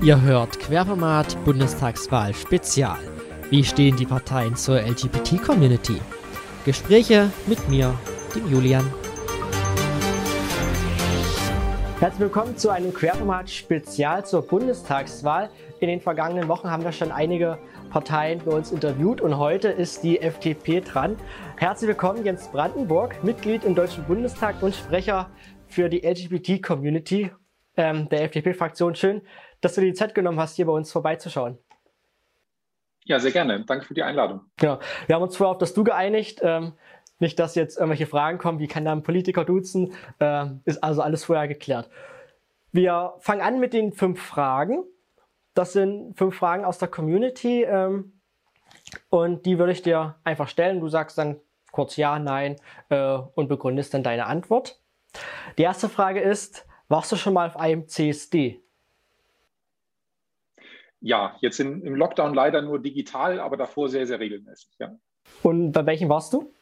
Ihr hört Querformat Bundestagswahl Spezial. Wie stehen die Parteien zur LGBT-Community? Gespräche mit mir, dem Julian. Herzlich willkommen zu einem Querformat Spezial zur Bundestagswahl. In den vergangenen Wochen haben wir schon einige Parteien bei uns interviewt und heute ist die FDP dran. Herzlich willkommen Jens Brandenburg, Mitglied im Deutschen Bundestag und Sprecher für die LGBT-Community ähm, der FDP-Fraktion. Schön, dass du dir die Zeit genommen hast, hier bei uns vorbeizuschauen. Ja, sehr gerne. Danke für die Einladung. Genau. Wir haben uns vorher auf das Du geeinigt. Ähm, nicht, dass jetzt irgendwelche Fragen kommen, wie kann da ein Politiker duzen, äh, ist also alles vorher geklärt. Wir fangen an mit den fünf Fragen. Das sind fünf Fragen aus der Community ähm, und die würde ich dir einfach stellen. Du sagst dann kurz Ja, Nein äh, und begründest dann deine Antwort. Die erste Frage ist, warst du schon mal auf einem CSD? Ja, jetzt im, im Lockdown leider nur digital, aber davor sehr, sehr regelmäßig. Ja. Und bei welchem warst du?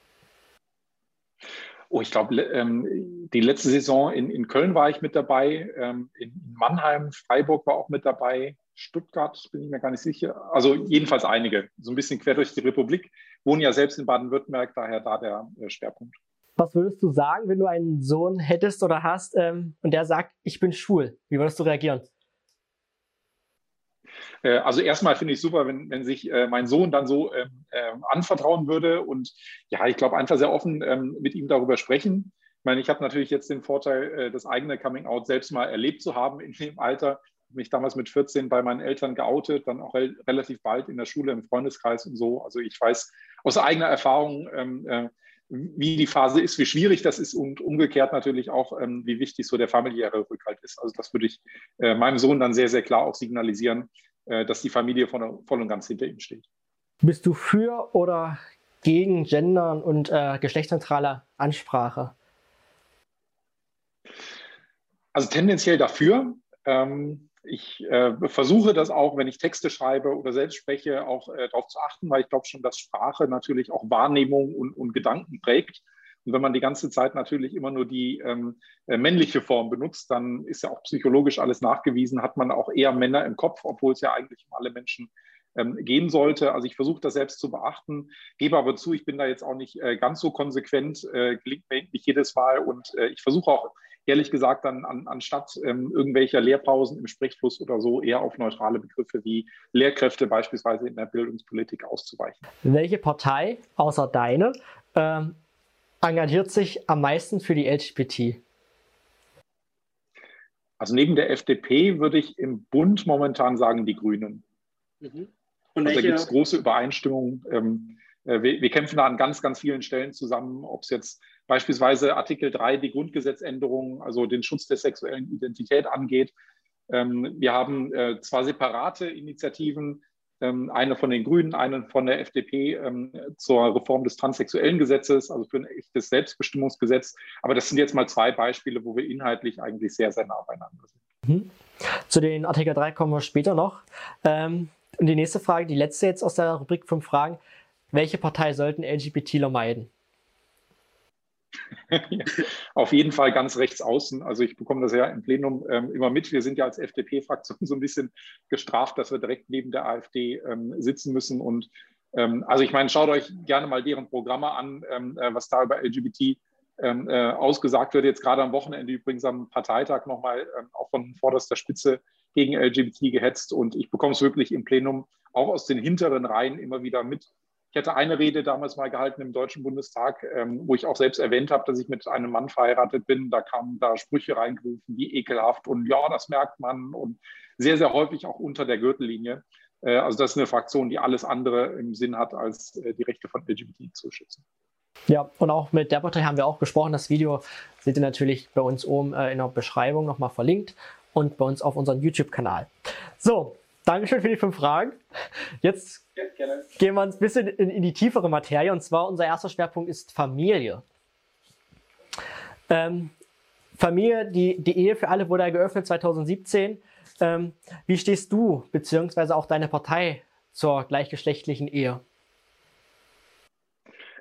Oh, ich glaube, ähm, die letzte Saison in, in Köln war ich mit dabei, ähm, in Mannheim, Freiburg war auch mit dabei, Stuttgart bin ich mir gar nicht sicher. Also jedenfalls einige, so ein bisschen quer durch die Republik. Wohnen ja selbst in Baden-Württemberg, daher da der äh, Schwerpunkt. Was würdest du sagen, wenn du einen Sohn hättest oder hast ähm, und der sagt, ich bin schwul? Wie würdest du reagieren? Äh, also erstmal finde ich super, wenn, wenn sich äh, mein Sohn dann so äh, anvertrauen würde und ja, ich glaube einfach sehr offen ähm, mit ihm darüber sprechen. Ich meine, ich habe natürlich jetzt den Vorteil, äh, das eigene Coming Out selbst mal erlebt zu haben in dem Alter. Mich damals mit 14 bei meinen Eltern geoutet, dann auch re relativ bald in der Schule, im Freundeskreis und so. Also ich weiß aus eigener Erfahrung, ähm, äh, wie die Phase ist, wie schwierig das ist und umgekehrt natürlich auch, ähm, wie wichtig so der familiäre Rückhalt ist. Also das würde ich äh, meinem Sohn dann sehr, sehr klar auch signalisieren, äh, dass die Familie voll, voll, und ganz hinter ihm steht. Bist du für oder gegen Gendern und äh, geschlechtsneutrale Ansprache? Also tendenziell dafür. Ähm, ich äh, versuche das auch, wenn ich Texte schreibe oder selbst spreche, auch äh, darauf zu achten, weil ich glaube schon, dass Sprache natürlich auch Wahrnehmung und, und Gedanken prägt. Und wenn man die ganze Zeit natürlich immer nur die ähm, äh, männliche Form benutzt, dann ist ja auch psychologisch alles nachgewiesen, hat man auch eher Männer im Kopf, obwohl es ja eigentlich um alle Menschen ähm, gehen sollte. Also ich versuche das selbst zu beachten, gebe aber zu, ich bin da jetzt auch nicht äh, ganz so konsequent, äh, gelingt mir nicht jedes Mal und äh, ich versuche auch ehrlich gesagt dann an, anstatt ähm, irgendwelcher Lehrpausen im Sprechfluss oder so eher auf neutrale Begriffe wie Lehrkräfte beispielsweise in der Bildungspolitik auszuweichen. Welche Partei außer deine ähm, engagiert sich am meisten für die LGBT? Also neben der FDP würde ich im Bund momentan sagen, die Grünen. Mhm. Und also da gibt es große Übereinstimmung. Ähm, äh, wir, wir, kämpfen da an ganz, ganz vielen Stellen zusammen, ob es jetzt beispielsweise Artikel 3, die Grundgesetzänderung, also den Schutz der sexuellen Identität angeht. Ähm, wir haben äh, zwar separate Initiativen, ähm, eine von den Grünen, eine von der FDP ähm, zur Reform des transsexuellen Gesetzes, also für ein echtes Selbstbestimmungsgesetz. Aber das sind jetzt mal zwei Beispiele, wo wir inhaltlich eigentlich sehr, sehr nah beieinander sind. Mhm. Zu den Artikel 3 kommen wir später noch. Und die nächste Frage, die letzte jetzt aus der Rubrik 5 Fragen. Welche Partei sollten LGBTler meiden? Auf jeden Fall ganz rechts außen. Also ich bekomme das ja im Plenum ähm, immer mit. Wir sind ja als FDP-Fraktion so ein bisschen gestraft, dass wir direkt neben der AfD ähm, sitzen müssen. Und ähm, also ich meine, schaut euch gerne mal deren Programme an, ähm, äh, was da über LGBT ähm, äh, ausgesagt wird. Jetzt gerade am Wochenende übrigens am Parteitag nochmal ähm, auch von vorderster Spitze gegen LGBT gehetzt. Und ich bekomme es wirklich im Plenum auch aus den hinteren Reihen immer wieder mit ich hatte eine Rede damals mal gehalten im Deutschen Bundestag, ähm, wo ich auch selbst erwähnt habe, dass ich mit einem Mann verheiratet bin. Da kamen da Sprüche reingerufen, wie ekelhaft und ja, das merkt man und sehr, sehr häufig auch unter der Gürtellinie. Äh, also das ist eine Fraktion, die alles andere im Sinn hat, als äh, die Rechte von LGBT zu schützen. Ja, und auch mit der Partei haben wir auch gesprochen. Das Video seht ihr natürlich bei uns oben äh, in der Beschreibung nochmal verlinkt und bei uns auf unserem YouTube-Kanal. So, Dankeschön für die fünf Fragen. Jetzt ja, gehen wir ein bisschen in, in, die tiefere Materie und zwar unser erster Schwerpunkt ist Familie. Ähm, Familie, die, die Ehe für alle wurde ja geöffnet 2017. Ähm, wie stehst du beziehungsweise auch deine Partei zur gleichgeschlechtlichen Ehe?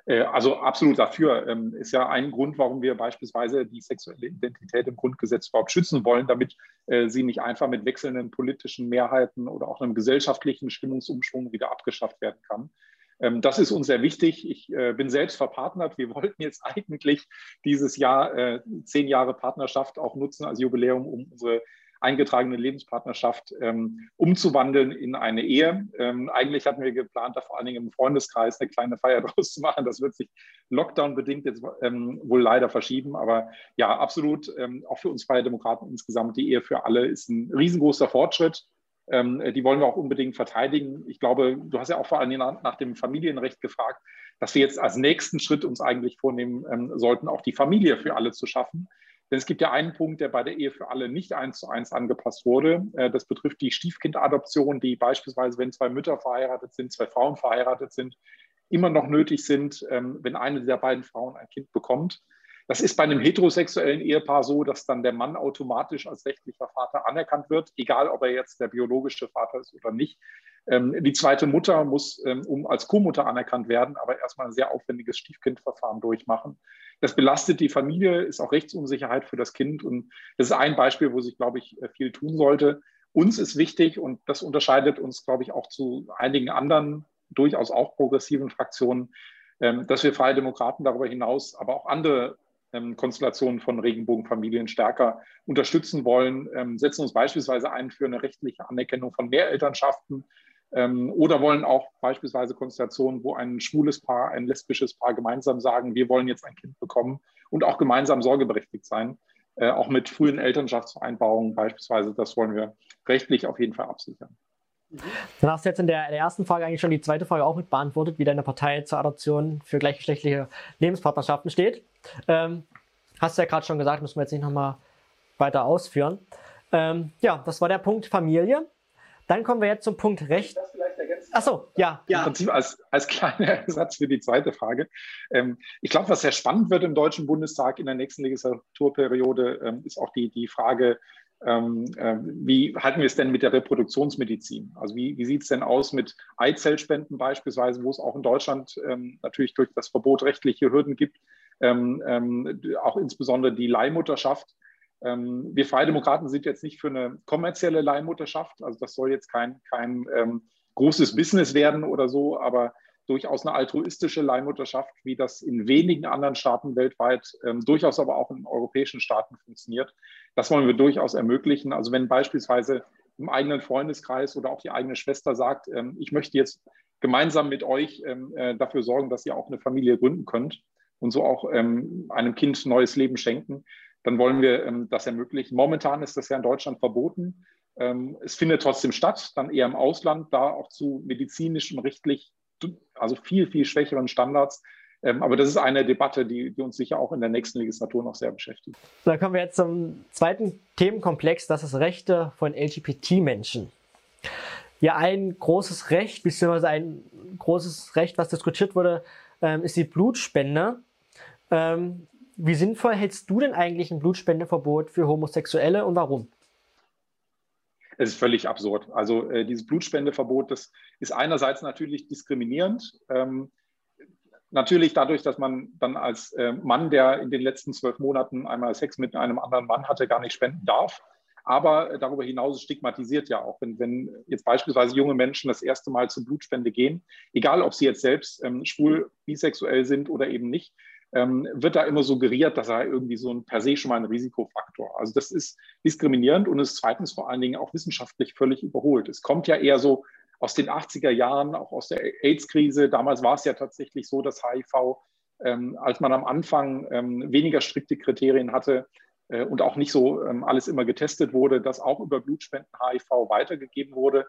Äh, also absolut dafür. Ähm, ist ja ein Grund, warum wir beispielsweise die sexuelle Identität im Grundgesetz überhaupt schützen wollen, damit äh, sie nicht einfach mit wechselnden politischen Mehrheiten oder auch einem gesellschaftlichen Stimmungsumschwung wieder abgeschafft werden kann. Ähm, das ist uns sehr wichtig. Ich äh, bin selbst verpartnert. Wir wollten jetzt eigentlich dieses Jahr zehn Jahre Partnerschaft auch nutzen als Jubiläum, um unsere eingetragene Lebenspartnerschaft ähm, umzuwandeln in eine Ehe. Ähm, eigentlich hatten wir geplant, da vor allen Dingen im Freundeskreis eine kleine Feier draus zu machen. Das wird sich Lockdown-bedingt jetzt ähm, wohl leider verschieben. Aber ja, absolut, ähm, auch für uns Freie Demokraten insgesamt, die Ehe für alle ist ein riesengroßer Fortschritt. Ähm, die wollen wir auch unbedingt verteidigen. Ich glaube, du hast ja auch vor allen Dingen nach dem Familienrecht gefragt, dass wir jetzt als nächsten Schritt uns eigentlich vornehmen ähm, sollten, auch die Familie für alle zu schaffen. Denn es gibt ja einen Punkt, der bei der Ehe für alle nicht eins zu eins angepasst wurde. Äh, das betrifft die Stiefkindadoption, die beispielsweise, wenn zwei Mütter verheiratet sind, zwei Frauen verheiratet sind, immer noch nötig sind, ähm, wenn eine der beiden Frauen ein Kind bekommt. Das ist bei einem heterosexuellen Ehepaar so, dass dann der Mann automatisch als rechtlicher Vater anerkannt wird, egal ob er jetzt der biologische Vater ist oder nicht. Ähm, die zweite Mutter muss ähm, um als Co-Mutter anerkannt werden, aber erstmal ein sehr aufwendiges Stiefkindverfahren durchmachen. Das belastet die Familie, ist auch Rechtsunsicherheit für das Kind. Und das ist ein Beispiel, wo sich, glaube ich, viel tun sollte. Uns ist wichtig, und das unterscheidet uns, glaube ich, auch zu einigen anderen durchaus auch progressiven Fraktionen, ähm, dass wir Freie Demokraten darüber hinaus aber auch andere Konstellationen von Regenbogenfamilien stärker unterstützen wollen, setzen uns beispielsweise ein für eine rechtliche Anerkennung von Mehrelternschaften, ähm, oder wollen auch beispielsweise Konstellationen, wo ein schwules Paar, ein lesbisches Paar gemeinsam sagen, wir wollen jetzt ein Kind bekommen und auch gemeinsam sorgeberechtigt sein. Äh, auch mit frühen Elternschaftsvereinbarungen beispielsweise, das wollen wir rechtlich auf jeden Fall absichern. Dann hast du jetzt in der, in der, ersten Frage eigentlich schon die zweite Frage auch mit beantwortet, wie deine Partei zur Adoption für gleichgeschlechtliche Lebenspartnerschaften steht. Ähm, hast du ja gerade schon gesagt, müssen wir jetzt nicht nochmal weiter ausführen. Ähm, ja, das war der Punkt Familie. Dann kommen wir jetzt zum Punkt Recht. Achso, ja. ja. Im Prinzip als, als kleiner Ersatz für die zweite Frage. Ähm, ich glaube, was sehr spannend wird im Deutschen Bundestag in der nächsten Legislaturperiode, ähm, ist auch die, die Frage, ähm, äh, wie halten wir es denn mit der Reproduktionsmedizin? Also wie, wie sieht es denn aus mit Eizellspenden beispielsweise, wo es auch in Deutschland ähm, natürlich durch das Verbot rechtliche Hürden gibt, ähm, ähm, auch insbesondere die Leihmutterschaft. Ähm, wir Freie Demokraten sind jetzt nicht für eine kommerzielle Leihmutterschaft. Also das soll jetzt kein, kein ähm, großes Business werden oder so, aber durchaus eine altruistische Leihmutterschaft, wie das in wenigen anderen Staaten weltweit, ähm, durchaus aber auch in europäischen Staaten funktioniert. Das wollen wir durchaus ermöglichen. Also wenn beispielsweise im eigenen Freundeskreis oder auch die eigene Schwester sagt, ähm, ich möchte jetzt gemeinsam mit euch ähm, äh, dafür sorgen, dass ihr auch eine Familie gründen könnt und so auch ähm, einem Kind neues Leben schenken, dann wollen wir ähm, das ermöglichen. Momentan ist das ja in Deutschland verboten. Ähm, es findet trotzdem statt, dann eher im Ausland, da auch zu medizinisch und rechtlich, also viel, viel schwächeren Standards. Ähm, aber das ist eine Debatte, die, die, uns sicher auch in der nächsten Legislatur noch sehr beschäftigt. Dann kommen wir jetzt zum zweiten Themenkomplex, das ist Rechte von LGBT-Menschen. Ja, ein großes Recht, beziehungsweise ein großes Recht, was diskutiert wurde, ähm, ist die Blutspende. Ähm, wie sinnvoll hältst du denn eigentlich ein Blutspendeverbot für Homosexuelle und warum? Es ist völlig absurd. Also äh, dieses Blutspendeverbot, das ist einerseits natürlich diskriminierend. Ähm, natürlich dadurch, dass man dann als äh, Mann, der in den letzten zwölf Monaten einmal Sex mit einem anderen Mann hatte, gar nicht spenden darf. Aber äh, darüber hinaus stigmatisiert ja auch, wenn, wenn jetzt beispielsweise junge Menschen das erste Mal zur Blutspende gehen, egal ob sie jetzt selbst ähm, schwul, bisexuell sind oder eben nicht, ähm, wird da immer suggeriert, dass er irgendwie so ein per se schon mal ein Risikofaktor. Also das ist diskriminierend und ist zweitens vor allen Dingen auch wissenschaftlich völlig überholt. Es kommt ja eher so aus den 80er Jahren, auch aus der AIDS-Krise. Damals war es ja tatsächlich so, dass HIV, ähm, als man am Anfang ähm, weniger strikte Kriterien hatte äh, und auch nicht so ähm, alles immer getestet wurde, dass auch über Blutspenden HIV weitergegeben wurde.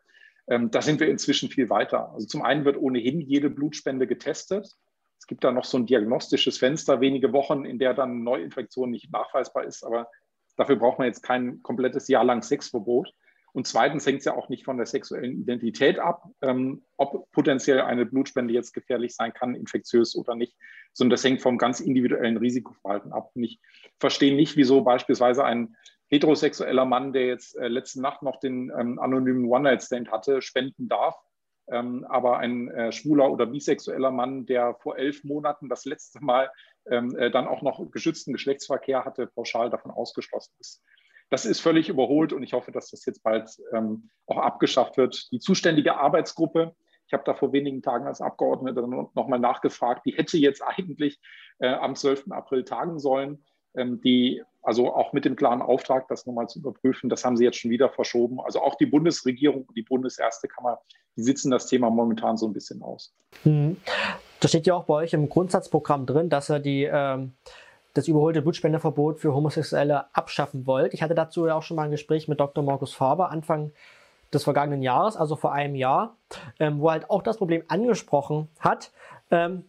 Ähm, da sind wir inzwischen viel weiter. Also zum einen wird ohnehin jede Blutspende getestet. Es gibt da noch so ein diagnostisches Fenster, wenige Wochen, in der dann Neuinfektion nicht nachweisbar ist, aber dafür braucht man jetzt kein komplettes Jahr lang Sexverbot. Und zweitens hängt es ja auch nicht von der sexuellen Identität ab, ähm, ob potenziell eine Blutspende jetzt gefährlich sein kann, infektiös oder nicht, sondern das hängt vom ganz individuellen Risikoverhalten ab. Und ich verstehe nicht, wieso beispielsweise ein heterosexueller Mann, der jetzt äh, letzte Nacht noch den ähm, anonymen One-Night-Stand hatte, spenden darf Ähm, aber ein äh, schwuler oder bisexueller Mann, der vor elf Monaten das letzte Mal ähm, äh, dann auch noch geschützten Geschlechtsverkehr hatte, pauschal davon ausgeschlossen ist. Das ist völlig überholt und ich hoffe, dass das jetzt bald ähm, auch abgeschafft wird. Die zuständige Arbeitsgruppe, ich habe da vor wenigen Tagen als Abgeordneter nochmal nachgefragt, die hätte jetzt eigentlich äh, am 12. April tagen sollen. Ähm, die, also auch mit dem klaren Auftrag, das nochmal zu überprüfen, das haben sie jetzt schon wieder verschoben. Also auch die Bundesregierung, die Bundeserste Kammer, die sitzen das Thema momentan so ein bisschen aus. Mhm. Das steht ja auch bei euch im Grundsatzprogramm drin, dass er die ähm, das überholte Blutspendeverbot für Homosexuelle abschaffen wollt. Ich hatte dazu ja auch schon mal ein Gespräch mit Dr. Markus Faber Anfang des vergangenen Jahres, also vor einem Jahr, ähm, wo er halt auch das Problem angesprochen hat. Ähm,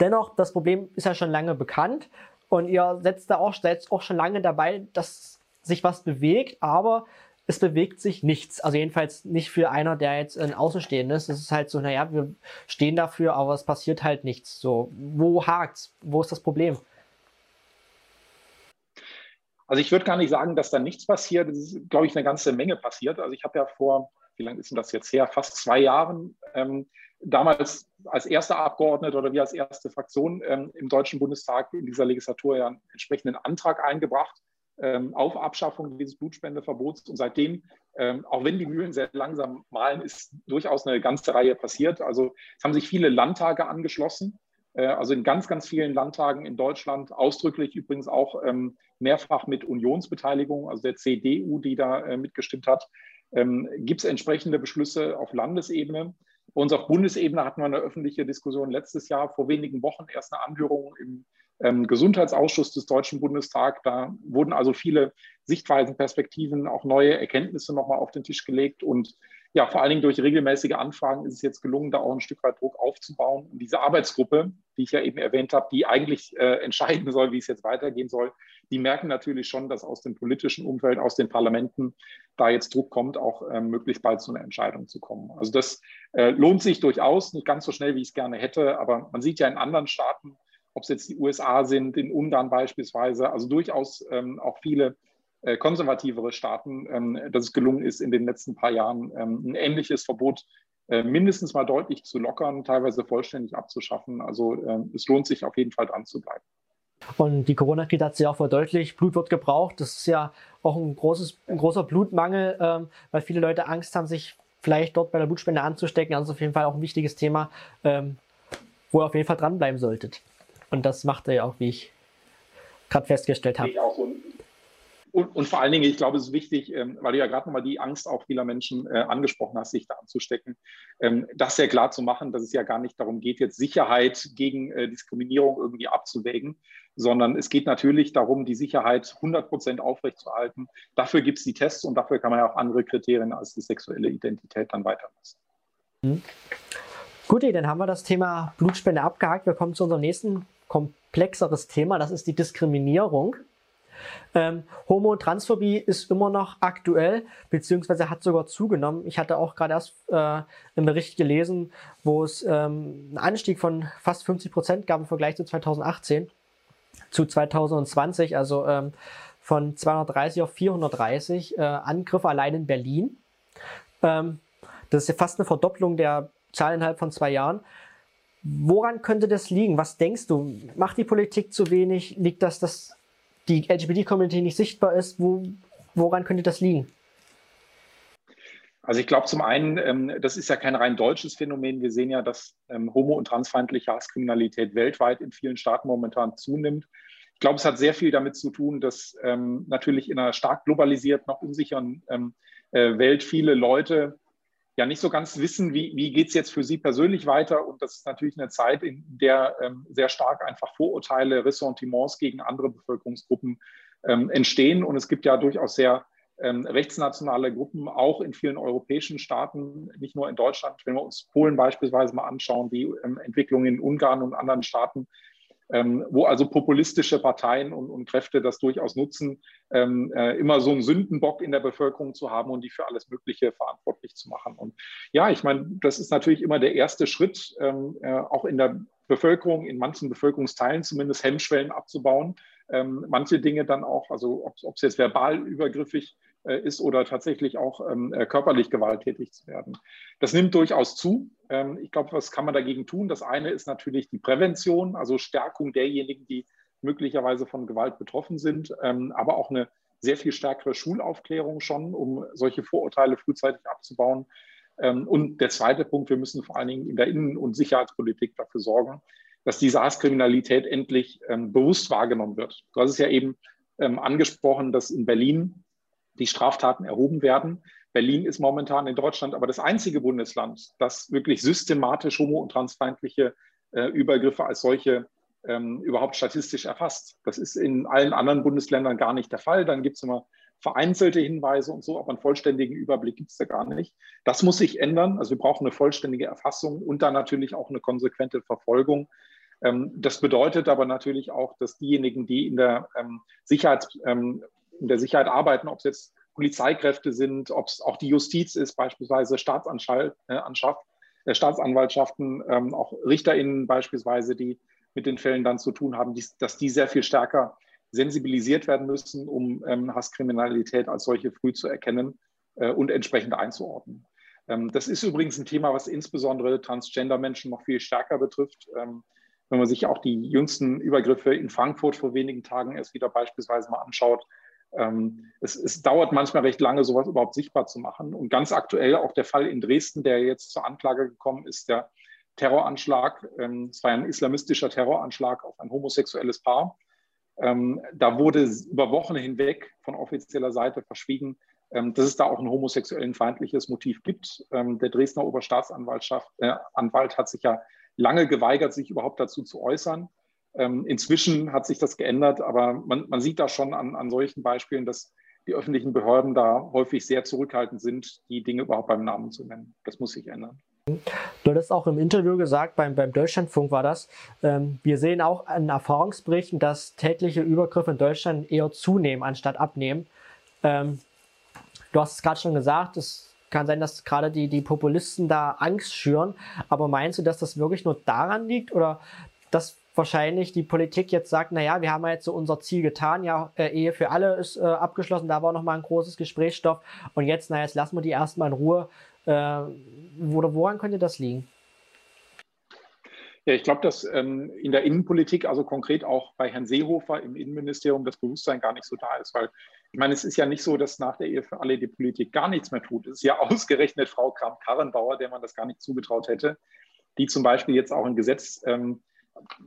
dennoch, das Problem ist ja schon lange bekannt und ihr setzt da auch, setzt auch schon lange dabei, dass sich was bewegt, aber es bewegt sich nichts. Also jedenfalls nicht für einer, der jetzt ein Außenstehender ist. Es ist halt so, naja, wir stehen dafür, aber es passiert halt nichts. So, wo hakt's? Wo ist das Problem? Also ich würde gar nicht sagen, dass da nichts passiert. Es ist, glaube ich, eine ganze Menge passiert. Also ich habe ja vor, wie lange ist denn das jetzt her? Fast zwei Jahren ähm, damals als erster Abgeordneter oder wir als erste Fraktion ähm, im Deutschen Bundestag in dieser Legislatur ja einen entsprechenden Antrag eingebracht auf Abschaffung dieses Blutspendeverbots. Und seitdem, ähm, auch wenn die Mühlen sehr langsam malen, ist durchaus eine ganze Reihe passiert. Also es haben sich viele Landtage angeschlossen. Äh, also in ganz, ganz vielen Landtagen in Deutschland, ausdrücklich übrigens auch ähm, mehrfach mit Unionsbeteiligung, also der CDU, die da äh, mitgestimmt hat, ähm, gibt es entsprechende Beschlüsse auf Landesebene. Bei uns auf Bundesebene hatten wir eine öffentliche Diskussion letztes Jahr, vor wenigen Wochen erst eine Anhörung im ähm, Gesundheitsausschuss des Deutschen Bundestags. Da wurden also viele Sichtweisen, Perspektiven, auch neue Erkenntnisse nochmal auf den Tisch gelegt. Und ja, vor allen Dingen durch regelmäßige Anfragen ist es jetzt gelungen, da auch ein Stück weit Druck aufzubauen. Und diese Arbeitsgruppe, die ich ja eben erwähnt habe, die eigentlich äh, entscheiden soll, wie es jetzt weitergehen soll, die merken natürlich schon, dass aus dem politischen Umfeld, aus den Parlamenten da jetzt Druck kommt, auch äh, möglichst bald zu einer Entscheidung zu kommen. Also das äh, lohnt sich durchaus, nicht ganz so schnell, wie ich es gerne hätte, aber man sieht ja in anderen Staaten, ob es jetzt die USA sind, in Ungarn beispielsweise, also durchaus ähm, auch viele äh, konservativere Staaten, ähm, dass es gelungen ist, in den letzten paar Jahren ähm, ein ähnliches Verbot äh, mindestens mal deutlich zu lockern, teilweise vollständig abzuschaffen. Also äh, es lohnt sich auf jeden Fall dran zu bleiben. Und die Corona-Krise hat sich auch verdeutlicht, Blut wird gebraucht. Das ist ja auch ein, großes, ein großer Blutmangel, ähm, weil viele Leute Angst haben, sich vielleicht dort bei der Blutspende anzustecken. Also auf jeden Fall auch ein wichtiges Thema, ähm, wo ihr auf jeden Fall dranbleiben solltet. Und das macht er ja auch, wie ich gerade festgestellt habe. Und, und, vor allen Dingen, ich glaube, es ist wichtig, ähm, weil du ja gerade nochmal die Angst auch vieler Menschen äh, angesprochen hast, sich da anzustecken, ähm, das sehr klar zu machen, dass es ja gar nicht darum geht, jetzt Sicherheit gegen äh, Diskriminierung irgendwie abzuwägen, sondern es geht natürlich darum, die Sicherheit 100 Prozent aufrechtzuerhalten. Dafür gibt es die Tests und dafür kann man ja auch andere Kriterien als die sexuelle Identität dann weiterlassen. Mhm. Gut, dann haben wir das Thema Blutspende abgehakt. Wir kommen zu unserem nächsten komplexeres Thema, das ist die Diskriminierung. Ähm, Homo- und Transphobie ist immer noch aktuell, beziehungsweise hat sogar zugenommen. Ich hatte auch gerade erst äh, einen Bericht gelesen, wo es ähm, einen Anstieg von fast 50 Prozent gab im Vergleich zu 2018 zu 2020, also ähm, von 230 auf 430 äh, Angriffe allein in Berlin. Ähm, das ist ja fast eine Verdopplung der Zahl innerhalb von zwei Jahren. Woran könnte das liegen? Was denkst du? Macht die Politik zu wenig? Liegt das, dass die LGBT-Community nicht sichtbar ist? Wo, woran könnte das liegen? Also ich glaube zum einen, ähm, das ist ja kein rein deutsches Phänomen. Wir sehen ja, dass ähm, homo- und transfeindliche Hasskriminalität weltweit in vielen Staaten momentan zunimmt. Ich glaube, es hat sehr viel damit zu tun, dass ähm, natürlich in einer stark globalisierten, noch unsicheren äh, Welt viele Leute ja nicht so ganz wissen, wie, wie geht es jetzt für sie persönlich weiter. Und das ist natürlich eine Zeit, in der ähm, sehr stark einfach Vorurteile, Ressentiments gegen andere Bevölkerungsgruppen ähm, entstehen. Und es gibt ja durchaus sehr ähm, rechtsnationale Gruppen, auch in vielen europäischen Staaten, nicht nur in Deutschland. Wenn wir uns Polen beispielsweise mal anschauen, die ähm, Entwicklung in Ungarn und anderen Staaten, ähm, wo also populistische Parteien und, und Kräfte das durchaus nutzen, ähm, äh, immer so einen Sündenbock in der Bevölkerung zu haben und die für alles Mögliche verantwortlich zu machen. Und ja, ich meine, das ist natürlich immer der erste Schritt, ähm, äh, auch in der Bevölkerung, in manchen Bevölkerungsteilen zumindest Hemmschwellen abzubauen. Ähm, manche Dinge dann auch, also ob es jetzt verbal übergriffig ist oder tatsächlich auch ähm, äh, körperlich gewalttätig zu werden. Das nimmt durchaus zu. Ähm, ich glaube, was kann man dagegen tun? Das eine ist natürlich die Prävention, also Stärkung derjenigen, die möglicherweise von Gewalt betroffen sind, ähm, aber auch eine sehr viel stärkere Schulaufklärung schon, um solche Vorurteile frühzeitig abzubauen. Und der zweite Punkt, wir müssen vor allen Dingen in der Innen- und Sicherheitspolitik dafür sorgen, dass die SARS-Kriminalität endlich bewusst wahrgenommen wird. Du hast es ja eben angesprochen, dass in Berlin die Straftaten erhoben werden. Berlin ist momentan in Deutschland aber das einzige Bundesland, das wirklich systematisch homo- und transfeindliche äh, Übergriffe als solche ähm, überhaupt statistisch erfasst. Das ist in allen anderen Bundesländern gar nicht der Fall. Dann gibt es immer vereinzelte Hinweise und so, aber einen vollständigen Überblick gibt es da gar nicht. Das muss sich ändern. Also wir brauchen eine vollständige Erfassung und dann natürlich auch eine konsequente Verfolgung. Ähm, das bedeutet aber natürlich auch, dass diejenigen, die in der ähm, Sicherheit, ähm, in der Sicherheit arbeiten, ob es jetzt Polizeikräfte sind, ob es auch die Justiz ist, beispielsweise Staatsanwalt, äh, äh, Staatsanwaltschaften, ähm, auch RichterInnen beispielsweise, die mit den Fällen dann zu tun haben, die, dass die sehr viel stärker sensibilisiert werden müssen, um ähm, Hasskriminalität als solche früh zu erkennen äh, und entsprechend einzuordnen. Ähm, das ist übrigens ein Thema, was insbesondere Transgender-Menschen noch viel stärker betrifft. Ähm, wenn man sich auch die jüngsten Übergriffe in Frankfurt vor wenigen Tagen erst wieder beispielsweise mal anschaut, es, es, dauert manchmal recht lange, sowas überhaupt sichtbar zu machen. Und ganz aktuell auch der Fall in Dresden, der jetzt zur Anklage gekommen ist, der Terroranschlag. Ähm, es war ein islamistischer Terroranschlag auf ein homosexuelles Paar. Ähm, da wurde über Wochen hinweg von offizieller Seite verschwiegen, ähm, dass es da auch ein homosexuellen feindliches Motiv gibt. Ähm, der Dresdner Oberstaatsanwaltschaft, äh, hat sich ja lange geweigert, sich überhaupt dazu zu äußern. Ähm, inzwischen hat sich das geändert, aber man, man sieht da schon an, an solchen Beispielen, dass die öffentlichen Behörden da häufig sehr zurückhaltend sind, die Dinge überhaupt beim Namen zu nennen. Das muss sich ändern. Du hattest auch im Interview gesagt, beim, beim Deutschlandfunk war das, ähm, wir sehen auch an Erfahrungsberichten, dass tägliche Übergriffe in Deutschland eher zunehmen, anstatt abnehmen. Ähm, du hast es gerade schon gesagt, es kann sein, dass gerade die, die Populisten da Angst schüren, aber meinst du, dass das wirklich nur daran liegt oder dass wahrscheinlich die Politik jetzt sagt, naja, wir haben ja jetzt so unser Ziel getan, ja, äh, Ehe für alle ist äh, abgeschlossen, da war nochmal ein großes Gesprächsstoff und jetzt, naja, jetzt lassen wir die erstmal in Ruhe, äh, oder woran könnte das liegen? Ja, ich glaube, dass ähm, in der Innenpolitik, also konkret auch bei Herrn Seehofer im Innenministerium, das Bewusstsein gar nicht so da ist. Weil ich meine, es ist ja nicht so, dass nach der Ehe für alle die Politik gar nichts mehr tut. Es ist ja ausgerechnet Frau Kramp-Karrenbauer, der man das gar nicht zugetraut hätte, die zum Beispiel jetzt auch ein Gesetz ähm,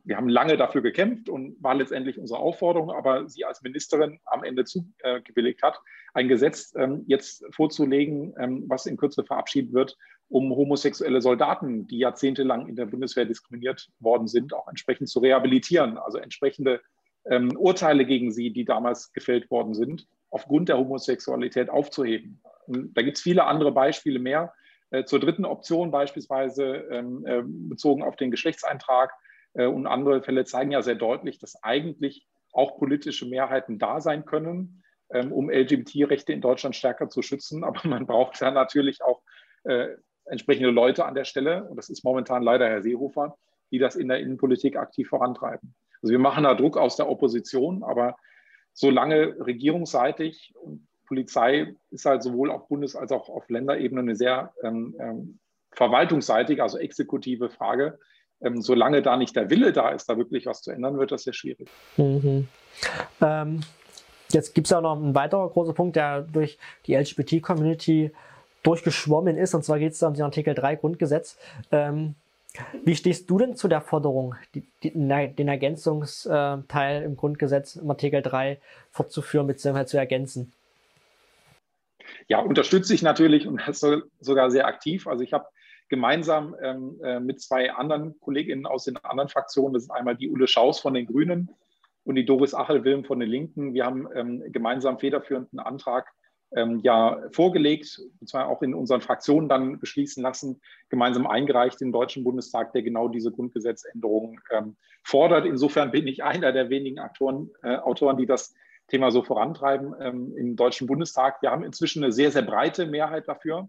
wir haben lange dafür gekämpft und war letztendlich unsere Aufforderung, aber sie als Ministerin am Ende zugebilligt hat, ein Gesetz ähm, jetzt vorzulegen, ähm, was in Kürze verabschiedet wird, um homosexuelle Soldaten, die jahrzehntelang in der Bundeswehr diskriminiert worden sind, auch entsprechend zu rehabilitieren. Also entsprechende ähm, Urteile gegen sie, die damals gefällt worden sind, aufgrund der Homosexualität aufzuheben. Und da gibt es viele andere Beispiele mehr. Äh, zur dritten Option beispielsweise äh, bezogen auf den Geschlechtseintrag äh, und andere Fälle zeigen ja sehr deutlich, dass eigentlich auch politische Mehrheiten da sein können, ähm, um LGBT-Rechte in Deutschland stärker zu schützen. Aber man braucht da natürlich auch äh, entsprechende Leute an der Stelle. Und das ist momentan leider Herr Seehofer, die das in der Innenpolitik aktiv vorantreiben. Also wir machen da Druck aus der Opposition, aber solange regierungsseitig und Polizei ist halt sowohl auf Bundes- als auch auf Länderebene eine sehr ähm, ähm, verwaltungsseitige, also exekutive Frage, ähm, solange da nicht der Wille da ist, da wirklich was zu ändern, wird das sehr schwierig. Mhm. Ähm, jetzt gibt es ja noch einen weiteren großen Punkt, der durch die LGBT-Community durchgeschwommen ist, und zwar geht es um den Artikel 3 Grundgesetz. Ähm, wie stehst du denn zu der Forderung, die, die, den Ergänzungsteil im Grundgesetz im Artikel 3 fortzuführen bzw. zu ergänzen? Ja, unterstütze ich natürlich und das sogar sehr aktiv. Also ich habe gemeinsam ähm, äh, mit zwei anderen Kolleginnen aus den anderen Fraktionen. Das ist einmal die Ulle Schaus von den Grünen und die Doris Achel-Wilm von den Linken. Wir haben ähm, gemeinsam federführenden Antrag ähm, ja vorgelegt, und zwar auch in unseren Fraktionen dann beschließen lassen, gemeinsam eingereicht im Deutschen Bundestag, der genau diese Grundgesetzänderung ähm, fordert. Insofern bin ich einer der wenigen Aktoren, äh, Autoren, die das Thema so vorantreiben ähm, im Deutschen Bundestag. Wir haben inzwischen eine sehr, sehr breite Mehrheit dafür.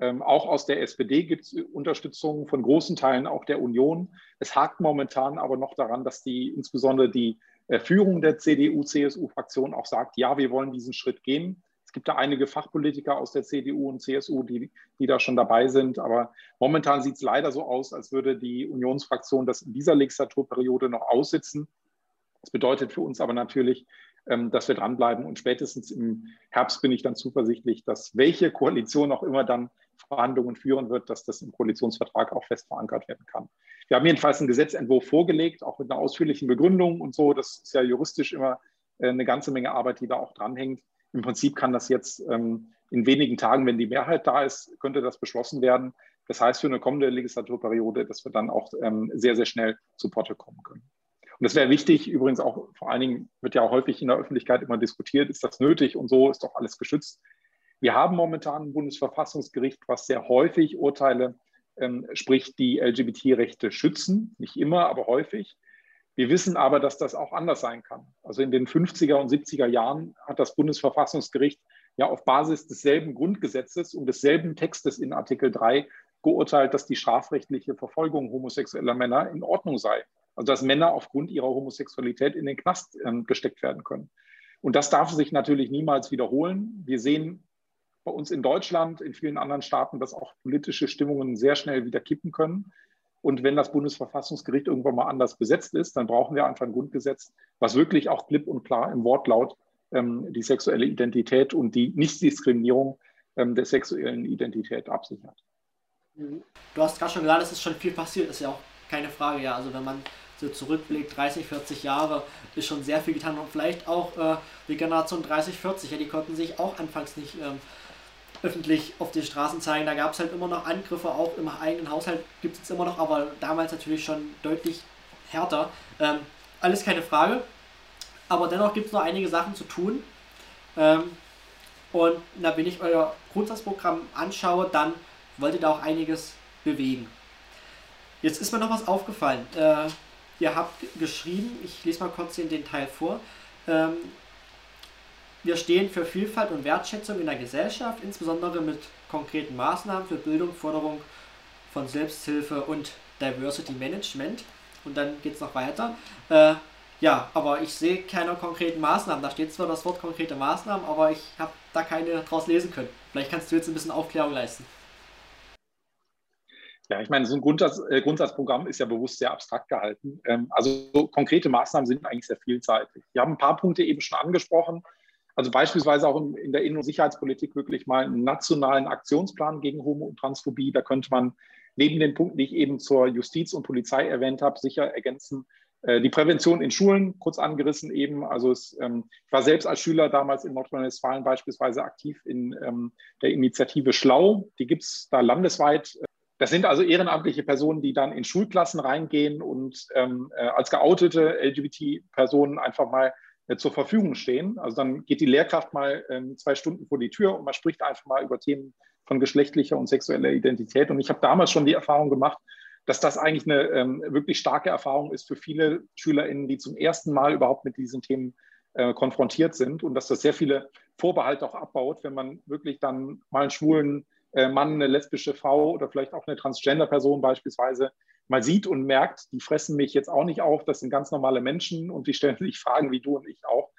Ähm, auch aus der SPD gibt es Unterstützung von großen Teilen auch der Union. Es hakt momentan aber noch daran, dass die insbesondere die äh, Führung der CDU-CSU-Fraktion auch sagt, ja, wir wollen diesen Schritt gehen. Es gibt da einige Fachpolitiker aus der CDU und CSU, die, die da schon dabei sind. Aber momentan sieht es leider so aus, als würde die Unionsfraktion das in dieser Legislaturperiode noch aussitzen. Das bedeutet für uns aber natürlich, ähm, dass wir dranbleiben. Und spätestens im Herbst bin ich dann zuversichtlich, dass welche Koalition auch immer dann Verhandlungen führen wird, dass das im Koalitionsvertrag auch fest verankert werden kann. Wir haben jedenfalls einen Gesetzentwurf vorgelegt, auch mit einer ausführlichen Begründung und so. Das ist ja juristisch immer äh, eine ganze Menge Arbeit, die da auch dranhängt. Im Prinzip kann das jetzt ähm, in wenigen Tagen, wenn die Mehrheit da ist, könnte das beschlossen werden. Das heißt für eine kommende Legislaturperiode, dass wir dann auch ähm, sehr, sehr schnell zu Potte kommen können. Und das wäre wichtig, übrigens auch, vor allen Dingen wird ja auch häufig in der Öffentlichkeit immer diskutiert, ist das nötig und so, ist doch alles geschützt. Wir haben momentan ein Bundesverfassungsgericht, was sehr häufig Urteile ähm, spricht, die LGBT-Rechte schützen. Nicht immer, aber häufig. Wir wissen aber, dass das auch anders sein kann. Also in den 50er und 70er Jahren hat das Bundesverfassungsgericht ja auf Basis desselben Grundgesetzes und desselben Textes in Artikel 3 geurteilt, dass die strafrechtliche Verfolgung homosexueller Männer in Ordnung sei. Also dass Männer aufgrund ihrer Homosexualität in den Knast äh, gesteckt werden können. Und das darf sich natürlich niemals wiederholen. Wir sehen bei uns in Deutschland, in vielen anderen Staaten, dass auch politische Stimmungen sehr schnell wieder kippen können. Und wenn das Bundesverfassungsgericht irgendwann mal anders besetzt ist, dann brauchen wir einfach ein Grundgesetz, was wirklich auch klipp und klar im Wortlaut ähm, die sexuelle Identität und die Nichtdiskriminierung ähm, der sexuellen Identität absichert. Mhm. Du hast gerade schon gesagt, es ist schon viel passiert, ist ja auch keine Frage, ja. Also wenn man so zurückblickt, 30, 40 Jahre, ist schon sehr viel getan und vielleicht auch äh, die Generation 30, 40, ja, die konnten sich auch anfangs nicht ähm, öffentlich auf den Straßen zeigen. Da gab es halt immer noch Angriffe, auch im eigenen Haushalt gibt es immer noch, aber damals natürlich schon deutlich härter. Ähm, alles keine Frage. Aber dennoch gibt es noch einige Sachen zu tun. Ähm, und na, wenn ich euer Grundsatzprogramm anschaue, dann wollt ihr da auch einiges bewegen. Jetzt ist mir noch was aufgefallen. Äh, ihr habt geschrieben, ich lese mal kurz den Teil vor. Ähm, wir stehen für Vielfalt und Wertschätzung in der Gesellschaft, insbesondere mit konkreten Maßnahmen für Bildung, Förderung von Selbsthilfe und Diversity Management. Und dann geht es noch weiter. Äh, ja, aber ich sehe keine konkreten Maßnahmen. Da steht zwar das Wort konkrete Maßnahmen, aber ich habe da keine draus lesen können. Vielleicht kannst du jetzt ein bisschen Aufklärung leisten. Ja, ich meine, so ein Grundsatz, äh, Grundsatzprogramm ist ja bewusst sehr abstrakt gehalten. Ähm, also so konkrete Maßnahmen sind eigentlich sehr vielseitig. Wir haben ein paar Punkte eben schon angesprochen. Also beispielsweise auch in, der Innen- und Sicherheitspolitik wirklich mal einen nationalen Aktionsplan gegen Homo- und Transphobie. Da könnte man neben den Punkten, die ich eben zur Justiz und Polizei erwähnt habe, sicher ergänzen. Äh, die Prävention in Schulen, kurz angerissen eben. Also es, ähm, ich war selbst als Schüler damals in Nordrhein-Westfalen beispielsweise aktiv in ähm, der Initiative Schlau. Die gibt es da landesweit. Das sind also ehrenamtliche Personen, die dann in Schulklassen reingehen und ähm, äh, als geoutete LGBT-Personen einfach mal zur Verfügung stehen. Also dann geht die Lehrkraft mal ähm, zwei Stunden vor die Tür und man spricht einfach mal über Themen von geschlechtlicher und sexueller Identität. Und ich habe damals schon die Erfahrung gemacht, dass das eigentlich eine ähm, wirklich starke Erfahrung ist für viele SchülerInnen, die zum ersten Mal überhaupt mit diesen Themen äh, konfrontiert sind und dass das sehr viele Vorbehalte auch abbaut, wenn man wirklich dann mal einen schwulen äh, Mann, eine lesbische Frau oder vielleicht auch eine Transgender-Person beispielsweise mal sieht und merkt, die fressen mich jetzt auch nicht auf, das sind ganz normale Menschen und die stellen sich Fragen wie du und ich auch.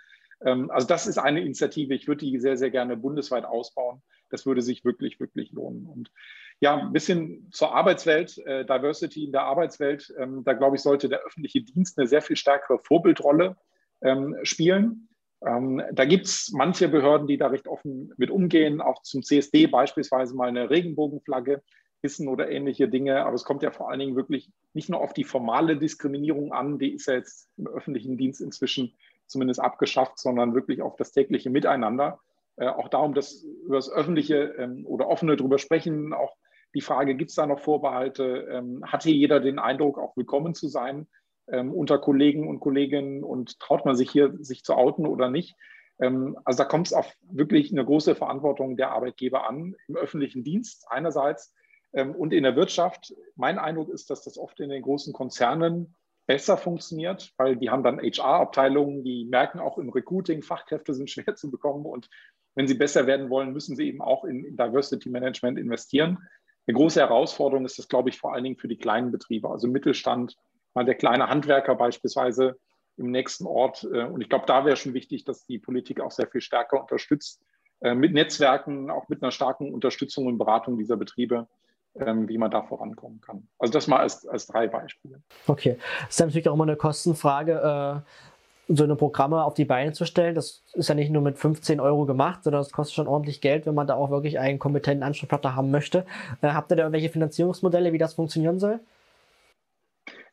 Ähm, also das ist eine Initiative, ich würde die sehr, sehr gerne bundesweit ausbauen. Das würde sich wirklich, wirklich lohnen. Und ja, ein bisschen zur Arbeitswelt, äh, Diversity in der Arbeitswelt. Ähm, da glaube ich, sollte der öffentliche Dienst eine sehr viel stärkere Vorbildrolle ähm, spielen. Ähm, da gibt es manche Behörden, die da recht offen mit umgehen, auch zum CSD beispielsweise mal eine Regenbogenflagge Wissen oder ähnliche Dinge. Aber es kommt ja vor allen Dingen wirklich nicht nur auf die formale Diskriminierung an, die ist ja jetzt im öffentlichen Dienst inzwischen zumindest abgeschafft, sondern wirklich auf das tägliche Miteinander. Äh, auch darum, dass über das öffentliche ähm, oder offene drüber sprechen, auch die Frage, gibt es da noch Vorbehalte? Ähm, hat hier jeder den Eindruck, auch willkommen zu sein ähm, unter Kollegen und Kolleginnen und traut man sich hier, sich zu outen oder nicht? Ähm, also da kommt es auf wirklich eine große Verantwortung der Arbeitgeber an, im öffentlichen Dienst einerseits, und in der Wirtschaft, mein Eindruck ist, dass das oft in den großen Konzernen besser funktioniert, weil die haben dann HR-Abteilungen, die merken auch im Recruiting, Fachkräfte sind schwer zu bekommen und wenn sie besser werden wollen, müssen sie eben auch in, Diversity Management investieren. Eine große Herausforderung ist das, glaube ich, vor allen Dingen für die kleinen Betriebe, also Mittelstand, mal der kleine Handwerker beispielsweise im nächsten Ort. Äh, und ich glaube, da wäre schon wichtig, dass die Politik auch sehr viel stärker unterstützt, äh, mit Netzwerken, auch mit einer starken Unterstützung und Beratung dieser Betriebe, ähm, wie man da vorankommen kann. Also das mal als, als drei Beispiele. Okay, das ist natürlich auch immer eine Kostenfrage, äh, so eine Programme auf die Beine zu stellen. Das ist ja nicht nur mit 15 Euro gemacht, sondern das kostet schon ordentlich Geld, wenn man da auch wirklich einen kompetenten Ansprechpartner haben möchte. Äh, habt ihr da irgendwelche Finanzierungsmodelle, wie das funktionieren soll?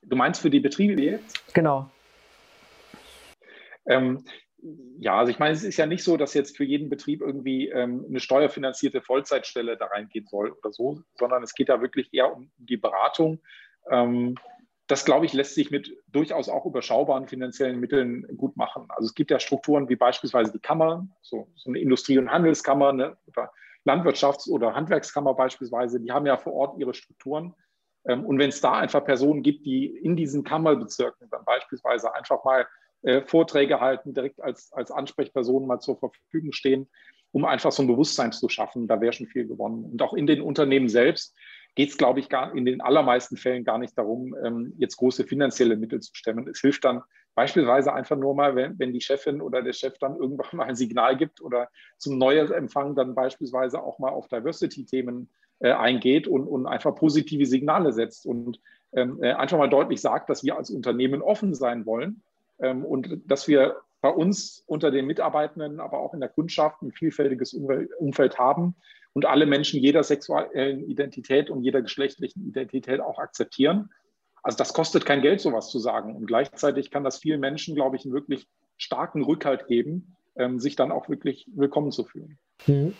Du meinst für die Betriebe jetzt? Genau. Ähm, ja, also ich meine, es ist ja nicht so, dass jetzt für jeden Betrieb irgendwie ähm, eine steuerfinanzierte Vollzeitstelle da reingehen soll oder so, sondern es geht da wirklich eher um die Beratung. Ähm, das, glaube ich, lässt sich mit durchaus auch überschaubaren finanziellen Mitteln gut machen. Also es gibt ja Strukturen wie beispielsweise die Kammer, so, so eine Industrie- und Handelskammer ne, oder Landwirtschafts- oder Handwerkskammer beispielsweise, die haben ja vor Ort ihre Strukturen. Ähm, und wenn es da einfach Personen gibt, die in diesen Kammerbezirken dann beispielsweise einfach mal äh, Vorträge halten, direkt als, als Ansprechpersonen mal zur Verfügung stehen, um einfach so ein Bewusstsein zu schaffen. Da wäre schon viel gewonnen. Und auch in den Unternehmen selbst geht es, glaube ich, gar, in den allermeisten Fällen gar nicht darum, ähm, jetzt große finanzielle Mittel zu stemmen. Es hilft dann beispielsweise einfach nur mal, wenn, wenn die Chefin oder der Chef dann irgendwann mal ein Signal gibt oder zum Neuempfang dann beispielsweise auch mal auf Diversity-Themen äh, eingeht und, und einfach positive Signale setzt und ähm, äh, einfach mal deutlich sagt, dass wir als Unternehmen offen sein wollen und dass wir bei uns unter den Mitarbeitenden, aber auch in der Kundschaft ein vielfältiges Umfeld haben und alle Menschen jeder sexuellen Identität und jeder geschlechtlichen Identität auch akzeptieren. Also das kostet kein Geld, sowas zu sagen. Und gleichzeitig kann das vielen Menschen, glaube ich, einen wirklich starken Rückhalt geben, ähm, sich dann auch wirklich willkommen zu fühlen. Mhm.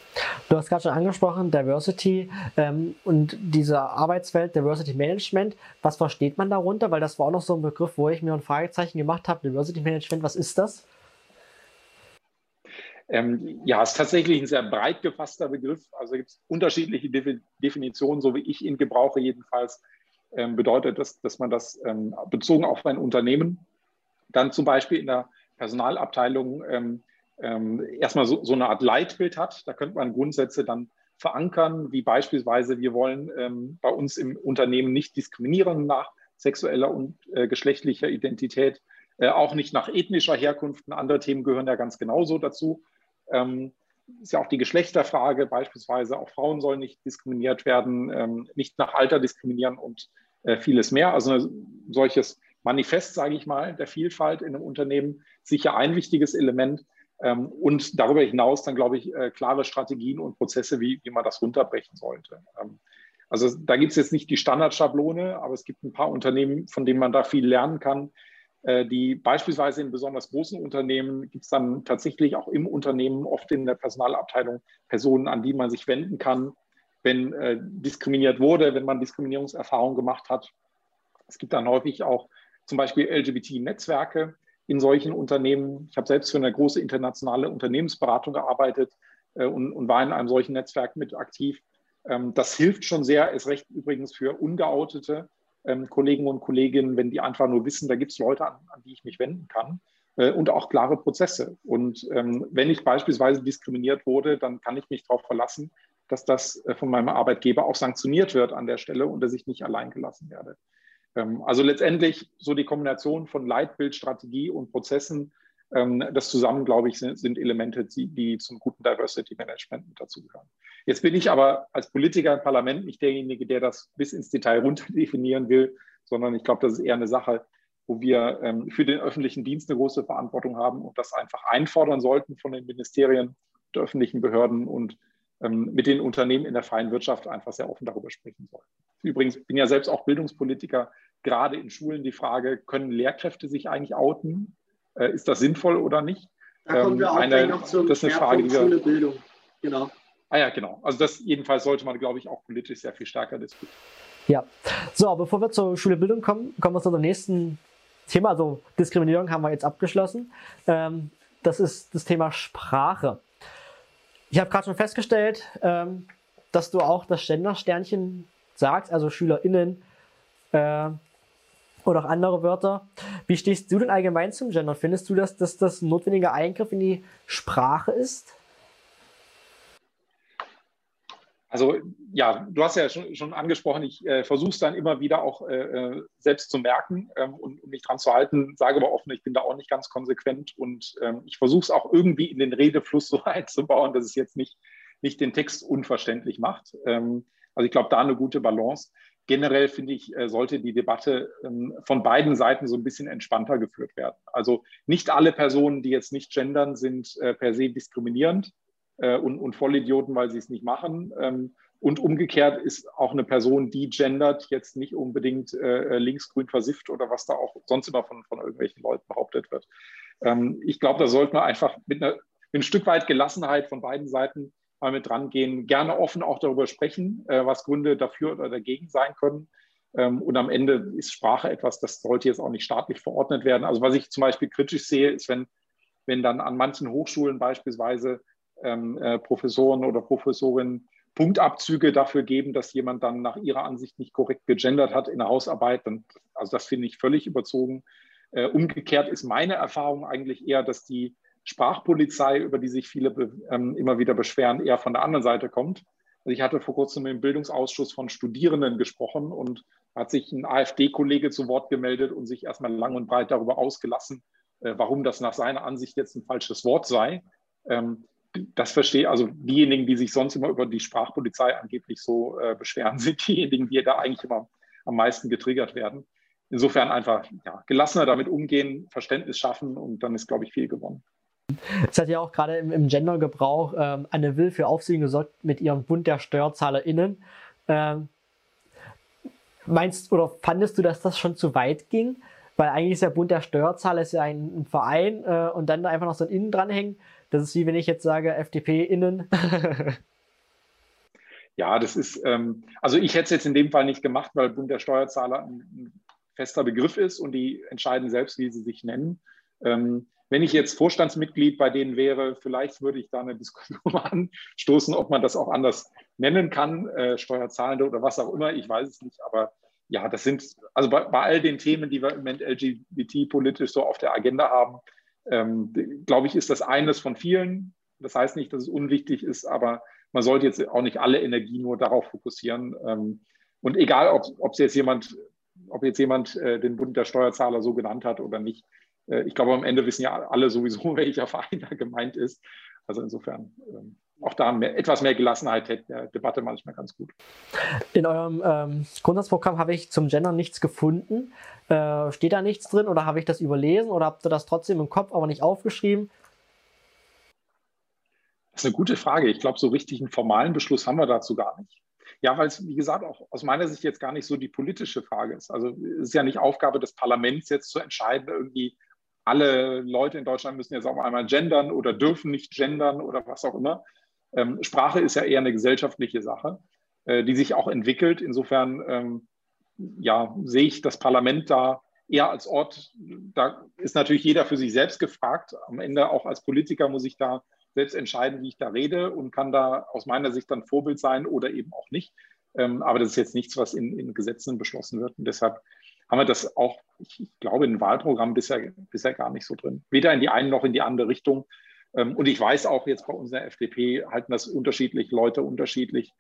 Du hast gerade schon angesprochen, Diversity ähm, und diese Arbeitswelt, Diversity Management. Was versteht man darunter? Weil das war auch noch so ein Begriff, wo ich mir ein Fragezeichen gemacht habe. Diversity Management, was ist das? Ähm, ja, es ist tatsächlich ein sehr breit gefasster Begriff. Also gibt es unterschiedliche De Definitionen, so wie ich ihn gebrauche jedenfalls. Ähm, bedeutet das, dass man das ähm, bezogen auf ein Unternehmen dann zum Beispiel in der Personalabteilung ähm, erstmal so, so, eine Art Leitbild hat. Da könnte man Grundsätze dann verankern, wie beispielsweise, wir wollen ähm, bei uns im Unternehmen nicht diskriminieren nach sexueller und äh, geschlechtlicher Identität, äh, auch nicht nach ethnischer Herkunft. Andere Themen gehören ja ganz genauso dazu. Ähm, ist ja auch die Geschlechterfrage beispielsweise. Auch Frauen sollen nicht diskriminiert werden, ähm, nicht nach Alter diskriminieren und äh, vieles mehr. Also ein solches Manifest, sage ich mal, der Vielfalt in einem Unternehmen sicher ein wichtiges Element. Ähm, und darüber hinaus dann, glaube ich, äh, klare Strategien und Prozesse, wie, wie man das runterbrechen sollte. Ähm, also da gibt es jetzt nicht die Standardschablone, aber es gibt ein paar Unternehmen, von denen man da viel lernen kann. Äh, die beispielsweise in besonders großen Unternehmen gibt es dann tatsächlich auch im Unternehmen, oft in der Personalabteilung, Personen, an die man sich wenden kann, wenn äh, diskriminiert wurde, wenn man Diskriminierungserfahrungen gemacht hat. Es gibt dann häufig auch zum Beispiel LGBT-Netzwerke, in solchen Unternehmen. Ich habe selbst für eine große internationale Unternehmensberatung gearbeitet äh, und, und, war in einem solchen Netzwerk mit aktiv. Ähm, das hilft schon sehr, ist recht übrigens für ungeoutete ähm, Kollegen und Kolleginnen, wenn die einfach nur wissen, da gibt es Leute, an, an, die ich mich wenden kann äh, und auch klare Prozesse. Und ähm, wenn ich beispielsweise diskriminiert wurde, dann kann ich mich darauf verlassen, dass das äh, von meinem Arbeitgeber auch sanktioniert wird an der Stelle und dass ich nicht allein gelassen werde. Ähm, also letztendlich so die Kombination von Leitbild, Strategie und Prozessen, ähm, das zusammen, glaube ich, sind, sind Elemente, die, die, zum guten Diversity Management mit dazugehören. Jetzt bin ich aber als Politiker im Parlament nicht derjenige, der das bis ins Detail runter definieren will, sondern ich glaube, das ist eher eine Sache, wo wir ähm, für den öffentlichen Dienst eine große Verantwortung haben und das einfach einfordern sollten von den Ministerien, der öffentlichen Behörden und mit den Unternehmen in der freien Wirtschaft einfach sehr offen darüber sprechen sollten. Übrigens bin ja selbst auch Bildungspolitiker gerade in Schulen die Frage, können Lehrkräfte sich eigentlich outen? Äh, ist das sinnvoll oder nicht? Da kommen wir ähm, auch eine, noch zum das ist eine Frage, die wir, Schule, Bildung. Genau. Ah ja, genau. Also das jedenfalls sollte man, glaube ich, auch politisch sehr viel stärker diskutieren. Ja. So, bevor wir zur Schule Bildung kommen, kommen wir zu unserem nächsten Thema. Also Diskriminierung haben wir jetzt abgeschlossen. Ähm, das ist das Thema Sprache. Ich habe gerade schon festgestellt, ähm, dass du auch das Gendersternchen sagst, also SchülerInnen äh, oder auch andere Wörter. Wie stehst du denn allgemein zum Gender? Findest du, dass, dass das ein notwendiger Eingriff in die Sprache ist? also ja, du hast ja schon, schon angesprochen, ich äh, versuche es dann immer wieder auch äh, äh, selbst zu merken ähm, und, und, mich dran zu halten, sage aber offen, ich bin da auch nicht ganz konsequent und ähm, ich versuche es auch irgendwie in den Redefluss so einzubauen, dass es jetzt nicht, nicht den Text unverständlich macht. Ähm, also ich glaube, da eine gute Balance. Generell finde ich, äh, sollte die Debatte ähm, von beiden Seiten so ein bisschen entspannter geführt werden. Also nicht alle Personen, die jetzt nicht gendern, sind äh, per se diskriminierend äh, und, und Vollidioten, weil sie es nicht machen. Ähm, und umgekehrt ist auch eine Person, die gendert, jetzt nicht unbedingt äh, linksgrün versifft oder was da auch sonst immer von, von irgendwelchen Leuten behauptet wird. Ähm, ich glaube, da sollten wir einfach mit, einer, mit ein Stück weit Gelassenheit von beiden Seiten mal mit dran gehen, gerne offen auch darüber sprechen, äh, was Gründe dafür oder dagegen sein können. Ähm, und am Ende ist Sprache etwas, das sollte jetzt auch nicht staatlich verordnet werden. Also was ich zum Beispiel kritisch sehe, ist, wenn, wenn dann an manchen Hochschulen beispielsweise ähm, äh, Professoren oder Professorinnen Punktabzüge dafür geben, dass jemand dann nach ihrer Ansicht nicht korrekt gegendert hat in der Hausarbeit. Dann, also das finde ich völlig überzogen. Äh, umgekehrt ist meine Erfahrung eigentlich eher, dass die Sprachpolizei, über die sich viele ähm, immer wieder beschweren, eher von der anderen Seite kommt. Also ich hatte vor kurzem im Bildungsausschuss von Studierenden gesprochen und hat sich ein AfD-Kollege zu Wort gemeldet und sich erstmal lang und breit darüber ausgelassen, äh, warum das nach seiner Ansicht jetzt ein falsches Wort sei. Ähm, das verstehe, also diejenigen, die sich sonst immer über die Sprachpolizei angeblich so äh, beschweren, sind diejenigen, die da eigentlich immer am meisten getriggert werden. Insofern einfach ja, gelassener damit umgehen, Verständnis schaffen und dann ist, glaube ich, viel gewonnen. Es hat ja auch gerade im, im Gendergebrauch ähm, Anne Will für Aufsehen gesorgt mit ihrem Bund der SteuerzahlerInnen. Ähm, meinst oder fandest du, dass das schon zu weit ging? Weil eigentlich ist der Bund der Steuerzahler ist ja ein, ein Verein äh, und dann da einfach noch so ein Innen dranhängen. Das ist wie wenn ich jetzt sage FDP-Innen. ja, das ist, ähm, also ich hätte es jetzt in dem Fall nicht gemacht, weil Bund der Steuerzahler ein, ein fester Begriff ist und die entscheiden selbst, wie sie sich nennen. Ähm, wenn ich jetzt Vorstandsmitglied bei denen wäre, vielleicht würde ich da eine Diskussion anstoßen, ob man das auch anders nennen kann, äh, Steuerzahlende oder was auch immer, ich weiß es nicht, aber ja, das sind, also bei, bei all den Themen, die wir im Moment LGBT-politisch so auf der Agenda haben, ähm, glaube ich, ist das eines von vielen. Das heißt nicht, dass es unwichtig ist, aber man sollte jetzt auch nicht alle Energie nur darauf fokussieren. Ähm, und egal, ob, ob jetzt jemand, ob jetzt jemand äh, den Bund der Steuerzahler so genannt hat oder nicht, ich glaube, am Ende wissen ja alle sowieso, welcher Verein da gemeint ist. Also insofern ähm, auch da mehr, etwas mehr Gelassenheit hätte der Debatte manchmal ganz gut. In eurem ähm, Grundsatzprogramm habe ich zum Gender nichts gefunden. Äh, steht da nichts drin oder habe ich das überlesen oder habt ihr das trotzdem im Kopf, aber nicht aufgeschrieben? Das ist eine gute Frage. Ich glaube, so richtig einen formalen Beschluss haben wir dazu gar nicht. Ja, weil es, wie gesagt, auch aus meiner Sicht jetzt gar nicht so die politische Frage ist. Also es ist ja nicht Aufgabe des Parlaments jetzt zu entscheiden, irgendwie alle Leute in Deutschland müssen jetzt auf einmal gendern oder dürfen nicht gendern oder was auch immer. Ähm, Sprache ist ja eher eine gesellschaftliche Sache, äh, die sich auch entwickelt. Insofern ähm, ja, sehe ich das Parlament da eher als Ort, da ist natürlich jeder für sich selbst gefragt. Am Ende auch als Politiker muss ich da selbst entscheiden, wie ich da rede und kann da aus meiner Sicht dann Vorbild sein oder eben auch nicht. Ähm, aber das ist jetzt nichts, was in, in Gesetzen beschlossen wird. Und deshalb haben wir das auch, ich, glaube, in Wahlprogramm bisher, bisher gar nicht so drin. Weder in die eine noch in die andere Richtung. Ähm, und ich weiß auch jetzt bei unserer FDP halten das unterschiedlich, Leute unterschiedlich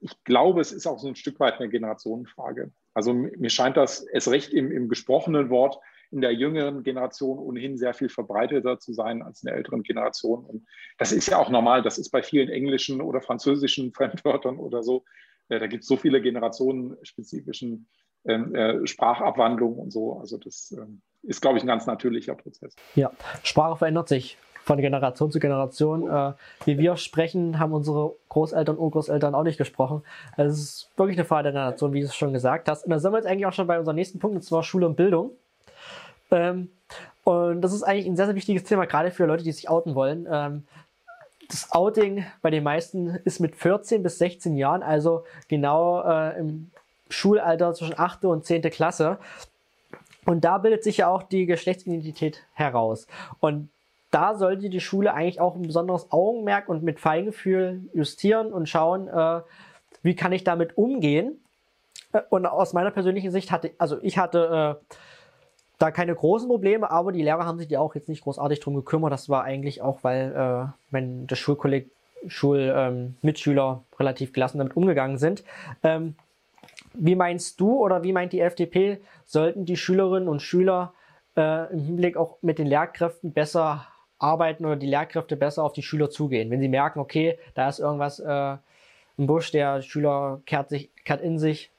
ich glaube, es ist auch so ein Stück weit eine Generationenfrage. Also mir scheint das es recht im, im gesprochenen Wort in der jüngeren Generation ohnehin sehr viel verbreiteter zu sein als in der älteren Generation. Und das ist ja auch normal. Das ist bei vielen englischen oder französischen Fremdwörtern oder so. Äh, da gibt es so viele generationenspezifischen äh, Sprachabwandlungen und so. Also das ähm, ist, glaube ich, ein ganz natürlicher Prozess. Ja, Sprache verändert sich von Generation zu Generation. Äh, wie wir sprechen, haben unsere Großeltern, Urgroßeltern auch nicht gesprochen. Also es ist wirklich eine Frage der Generation, wie du es schon gesagt hast. Und da sind wir jetzt eigentlich auch schon bei unserem nächsten Punkt, und zwar Schule und Bildung. Ähm, und das ist eigentlich ein sehr, sehr wichtiges Thema, gerade für Leute, die sich outen wollen. Ähm, das Outing bei den meisten ist mit 14 bis 16 Jahren, also genau äh, im Schulalter zwischen 8. und 10. Klasse. Und da bildet sich ja auch die Geschlechtsidentität heraus. Und da sollte die Schule eigentlich auch ein besonderes Augenmerk und mit Feingefühl justieren und schauen, äh, wie kann ich damit umgehen. Äh, und aus meiner persönlichen Sicht hatte, also ich hatte äh, da keine großen Probleme, aber die Lehrer haben sich ja auch jetzt nicht großartig drum gekümmert. Das war eigentlich auch, weil äh, wenn das Schulkolleg Schulmitschüler ähm, relativ gelassen damit umgegangen sind. Ähm, wie meinst du oder wie meint die FDP, sollten die Schülerinnen und Schüler äh, im Hinblick auch mit den Lehrkräften besser arbeiten oder die Lehrkräfte besser auf die Schüler zugehen? Wenn sie merken, okay, da ist irgendwas äh, im Busch, der Schüler kehrt, sich, kehrt in sich,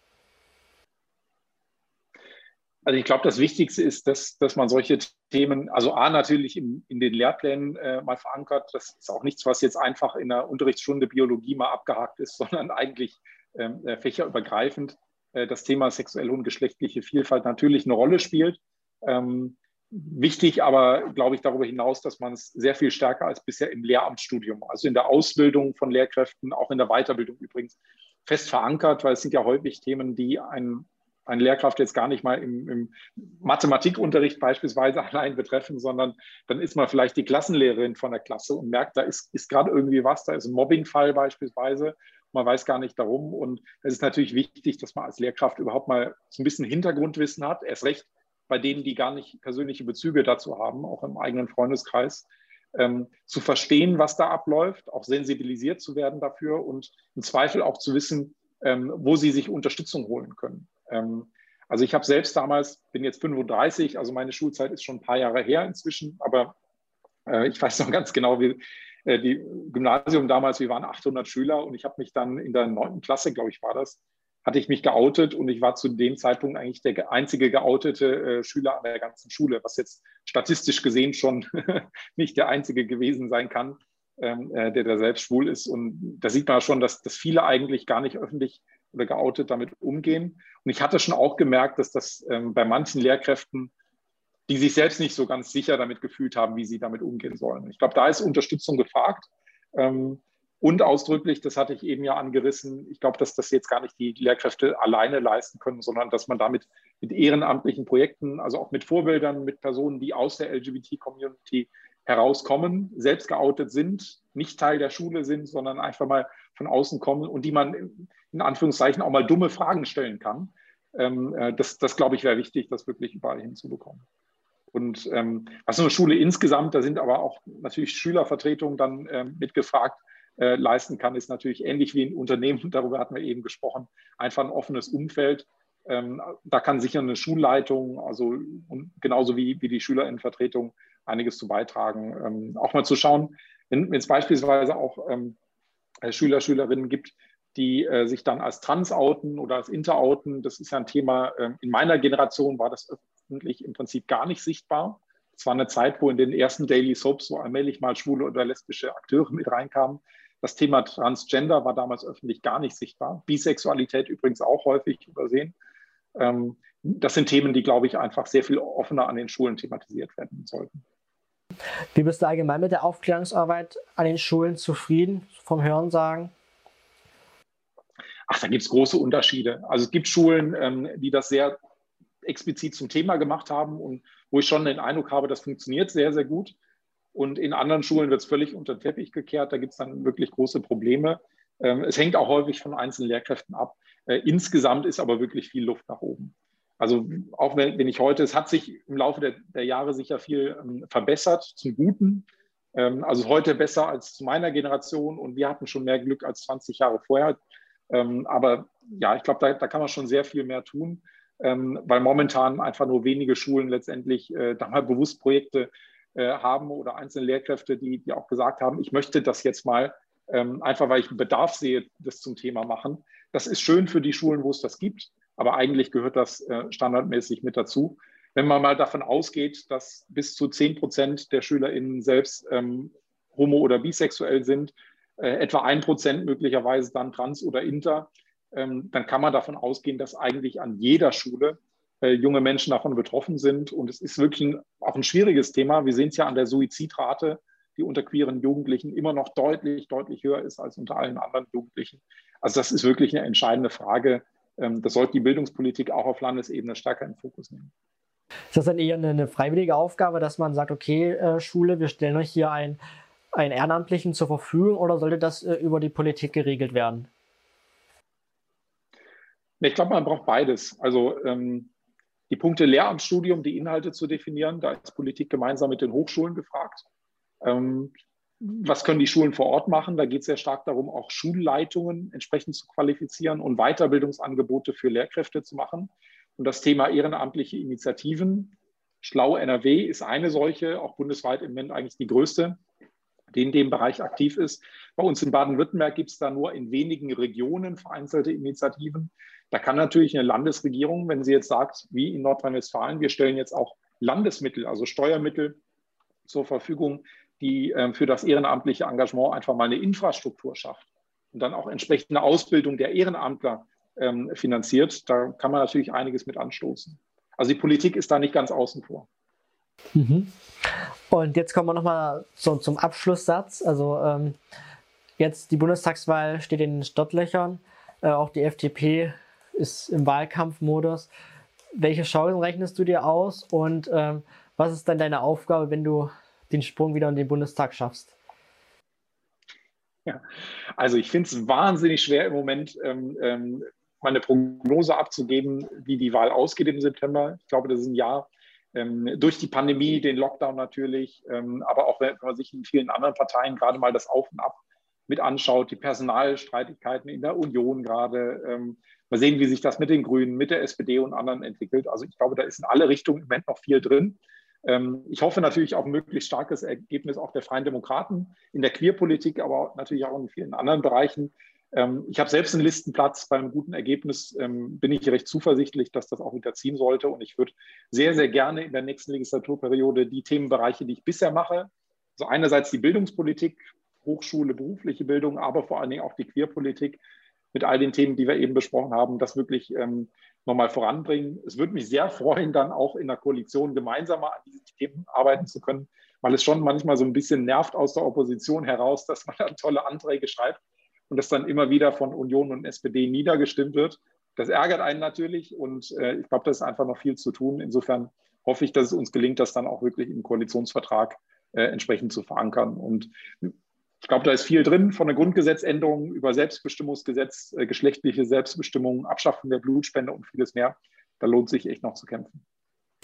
also ich glaube, das Wichtigste ist, dass, dass man solche Themen, also A natürlich in, in den Lehrplänen äh, mal verankert. Das ist auch nichts, was jetzt einfach in der Unterrichtsstunde Biologie mal abgehakt ist, sondern eigentlich ähm, äh, fächerübergreifend das Thema sexuelle und geschlechtliche Vielfalt natürlich eine Rolle spielt. Ähm, wichtig aber, glaube ich, darüber hinaus, dass man es sehr viel stärker als bisher im Lehramtsstudium, also in der Ausbildung von Lehrkräften, auch in der Weiterbildung übrigens, fest verankert, weil es sind ja häufig Themen, die einen eine Lehrkraft jetzt gar nicht mal im, im, Mathematikunterricht beispielsweise allein betreffen, sondern dann ist man vielleicht die Klassenlehrerin von der Klasse und merkt, da ist, ist gerade irgendwie was, da ist ein Mobbingfall beispielsweise. Man weiß gar nicht darum. Und es ist natürlich wichtig, dass man als Lehrkraft überhaupt mal so ein bisschen Hintergrundwissen hat, erst recht bei denen, die gar nicht persönliche Bezüge dazu haben, auch im eigenen Freundeskreis. Ähm, zu verstehen, was da abläuft, auch sensibilisiert zu werden dafür und im Zweifel auch zu wissen, ähm, wo sie sich Unterstützung holen können. Ähm, also ich habe selbst damals, bin jetzt 35, also meine Schulzeit ist schon ein paar Jahre her inzwischen, aber äh, ich weiß noch ganz genau, wie äh, die Gymnasium damals, wir waren 800 Schüler und ich habe mich dann in der neunten Klasse, glaube ich, war das, hatte ich mich geoutet und ich war zu dem Zeitpunkt eigentlich der einzige geoutete äh, Schüler an der ganzen Schule, was jetzt statistisch gesehen schon nicht der einzige gewesen sein kann, ähm, äh, der da selbst schwul ist. Und da sieht man schon, dass, dass viele eigentlich gar nicht öffentlich oder geoutet damit umgehen. Und ich hatte schon auch gemerkt, dass das ähm, bei manchen Lehrkräften, die sich selbst nicht so ganz sicher damit gefühlt haben, wie sie damit umgehen sollen. Ich glaube, da ist Unterstützung gefragt. Ähm, und ausdrücklich, das hatte ich eben ja angerissen, ich glaube, dass das jetzt gar nicht die Lehrkräfte alleine leisten können, sondern dass man damit mit ehrenamtlichen Projekten, also auch mit Vorbildern, mit Personen, die aus der LGBT-Community herauskommen, selbst geoutet sind, nicht Teil der Schule sind, sondern einfach mal von außen kommen und die man in Anführungszeichen auch mal dumme Fragen stellen kann. Ähm, äh, das, das glaube ich, wäre wichtig, das wirklich überall hinzubekommen. Und ähm, was eine Schule insgesamt, da sind aber auch natürlich Schülervertretungen dann ähm, mitgefragt, äh, leisten kann, ist natürlich ähnlich wie ein Unternehmen, darüber hatten wir eben gesprochen, einfach ein offenes Umfeld. Ähm, da kann sicher eine Schulleitung, also genauso wie, wie die Schülerinnenvertretung, einiges zu beitragen. Ähm, auch mal zu schauen, wenn es beispielsweise auch ähm, Schüler, Schülerinnen gibt, die äh, sich dann als trans outen oder als inter outen. Das ist ja ein Thema, äh, in meiner Generation war das öffentlich im Prinzip gar nicht sichtbar. Es war eine Zeit, wo in den ersten Daily Soaps so allmählich mal schwule oder lesbische Akteure mit reinkamen. Das Thema Transgender war damals öffentlich gar nicht sichtbar. Bisexualität übrigens auch häufig übersehen. Ähm, das sind Themen, die, glaube ich, einfach sehr viel offener an den Schulen thematisiert werden sollten. Wie bist du allgemein mit der Aufklärungsarbeit an den Schulen zufrieden, vom Hörensagen? Ach, da gibt es große Unterschiede. Also es gibt Schulen, ähm, die das sehr explizit zum Thema gemacht haben und wo ich schon den Eindruck habe, das funktioniert sehr, sehr gut. Und in anderen Schulen wird es völlig unter den Teppich gekehrt. Da gibt es dann wirklich große Probleme. Ähm, es hängt auch häufig von einzelnen Lehrkräften ab. Äh, insgesamt ist aber wirklich viel Luft nach oben. Also auch wenn, wenn ich heute, es hat sich im Laufe der, der Jahre sicher viel ähm, verbessert zum Guten. Ähm, also heute besser als zu meiner Generation und wir hatten schon mehr Glück als 20 Jahre vorher. Aber ja, ich glaube, da, da, kann man schon sehr viel mehr tun, ähm, weil momentan einfach nur wenige Schulen letztendlich äh, da mal bewusst Projekte äh, haben oder einzelne Lehrkräfte, die, die auch gesagt haben, ich möchte das jetzt mal ähm, einfach, weil ich einen Bedarf sehe, das zum Thema machen. Das ist schön für die Schulen, wo es das gibt, aber eigentlich gehört das äh, standardmäßig mit dazu. Wenn man mal davon ausgeht, dass bis zu 10 Prozent der SchülerInnen selbst ähm, homo- oder bisexuell sind, äh, etwa ein Prozent möglicherweise dann trans oder inter, ähm, dann kann man davon ausgehen, dass eigentlich an jeder Schule äh, junge Menschen davon betroffen sind. Und es ist wirklich ein, auch ein schwieriges Thema. Wir sehen es ja an der Suizidrate, die unter queeren Jugendlichen immer noch deutlich, deutlich höher ist als unter allen anderen Jugendlichen. Also das ist wirklich eine entscheidende Frage. Ähm, das sollte die Bildungspolitik auch auf Landesebene stärker in den Fokus nehmen. Ist das dann eher eine, freiwillige Aufgabe, dass man sagt, okay, äh, Schule, wir stellen euch hier ein einen Ehrenamtlichen zur Verfügung oder sollte das äh, über die Politik geregelt werden? Ich glaube, man braucht beides. Also ähm, die Punkte Lehramtsstudium, die Inhalte zu definieren, da ist Politik gemeinsam mit den Hochschulen gefragt. Ähm, was können die Schulen vor Ort machen? Da geht es sehr stark darum, auch Schulleitungen entsprechend zu qualifizieren und Weiterbildungsangebote für Lehrkräfte zu machen. Und das Thema ehrenamtliche Initiativen. Schlau NRW ist eine solche, auch bundesweit im Moment eigentlich die größte, die in dem Bereich aktiv ist. Bei uns in Baden-Württemberg gibt es da nur in wenigen Regionen vereinzelte Initiativen. Da kann natürlich eine Landesregierung, wenn sie jetzt sagt, wie in Nordrhein-Westfalen, wir stellen jetzt auch Landesmittel, also Steuermittel zur Verfügung, die ähm, für das ehrenamtliche Engagement einfach mal eine Infrastruktur schafft und dann auch entsprechende Ausbildung der Ehrenamtler ähm, finanziert, da kann man natürlich einiges mit anstoßen. Also die Politik ist da nicht ganz außen vor. Mhm. Und jetzt kommen wir nochmal so zum Abschlusssatz. Also ähm, jetzt die Bundestagswahl steht in den Stadtlöchern. Äh, auch die FDP ist im Wahlkampfmodus. Welche Chancen rechnest du dir aus und ähm, was ist dann deine Aufgabe, wenn du den Sprung wieder in den Bundestag schaffst? Ja, also ich finde es wahnsinnig schwer im Moment, ähm, ähm, mal Prognose abzugeben, wie die Wahl ausgeht im September. Ich glaube, das ist ein Jahr ähm, durch die Pandemie, den Lockdown natürlich, ähm, aber auch wenn man sich in vielen anderen Parteien gerade mal das Auf und Ab mit anschaut, die Personalstreitigkeiten in der Union gerade. Ähm, mal sehen, wie sich das mit den Grünen, mit der SPD und anderen entwickelt. Also ich glaube, da ist in alle Richtungen im Moment noch viel drin. Ähm, ich hoffe natürlich auf ein möglichst starkes Ergebnis auch der Freien Demokraten in der Queerpolitik, aber natürlich auch in vielen anderen Bereichen. Ähm, ich habe selbst einen Listenplatz. Beim guten Ergebnis ähm, bin ich recht zuversichtlich, dass das auch wieder ziehen sollte. Und ich würde sehr, sehr gerne in der nächsten Legislaturperiode die Themenbereiche, die ich bisher mache, also einerseits die Bildungspolitik, Hochschule, berufliche Bildung, aber vor allen Dingen auch die Queerpolitik mit all den Themen, die wir eben besprochen haben, das wirklich ähm, nochmal voranbringen. Es würde mich sehr freuen, dann auch in der Koalition gemeinsam an diesen Themen arbeiten zu können, weil es schon manchmal so ein bisschen nervt aus der Opposition heraus, dass man dann tolle Anträge schreibt und das dann immer wieder von Union und SPD niedergestimmt wird. Das ärgert einen natürlich und äh, ich glaube, da ist einfach noch viel zu tun. Insofern hoffe ich, dass es uns gelingt, das dann auch wirklich im Koalitionsvertrag äh, entsprechend zu verankern. Und ich glaube, da ist viel drin von der Grundgesetzänderung über Selbstbestimmungsgesetz, äh, geschlechtliche Selbstbestimmung, Abschaffung der Blutspende und vieles mehr. Da lohnt sich echt noch zu kämpfen.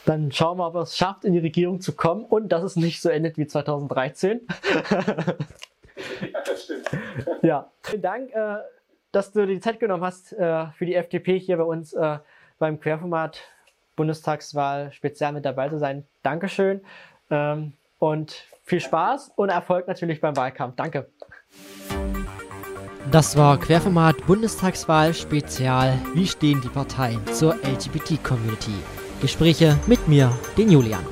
Dann schauen wir, ob es schafft, in die Regierung zu kommen und dass es nicht so endet wie 2013. ja, das stimmt. ja, vielen Dank, äh, dass du die Zeit genommen hast, äh, für die FDP hier bei uns äh, beim Querformat Bundestagswahl speziell mit dabei zu sein. Dankeschön. Ähm, und viel Spaß und Erfolg natürlich beim Wahlkampf. Danke. Das war Querformat Bundestagswahl Spezial. Wie stehen die Parteien zur LGBT-Community? Gespräche mit mir, den Julian.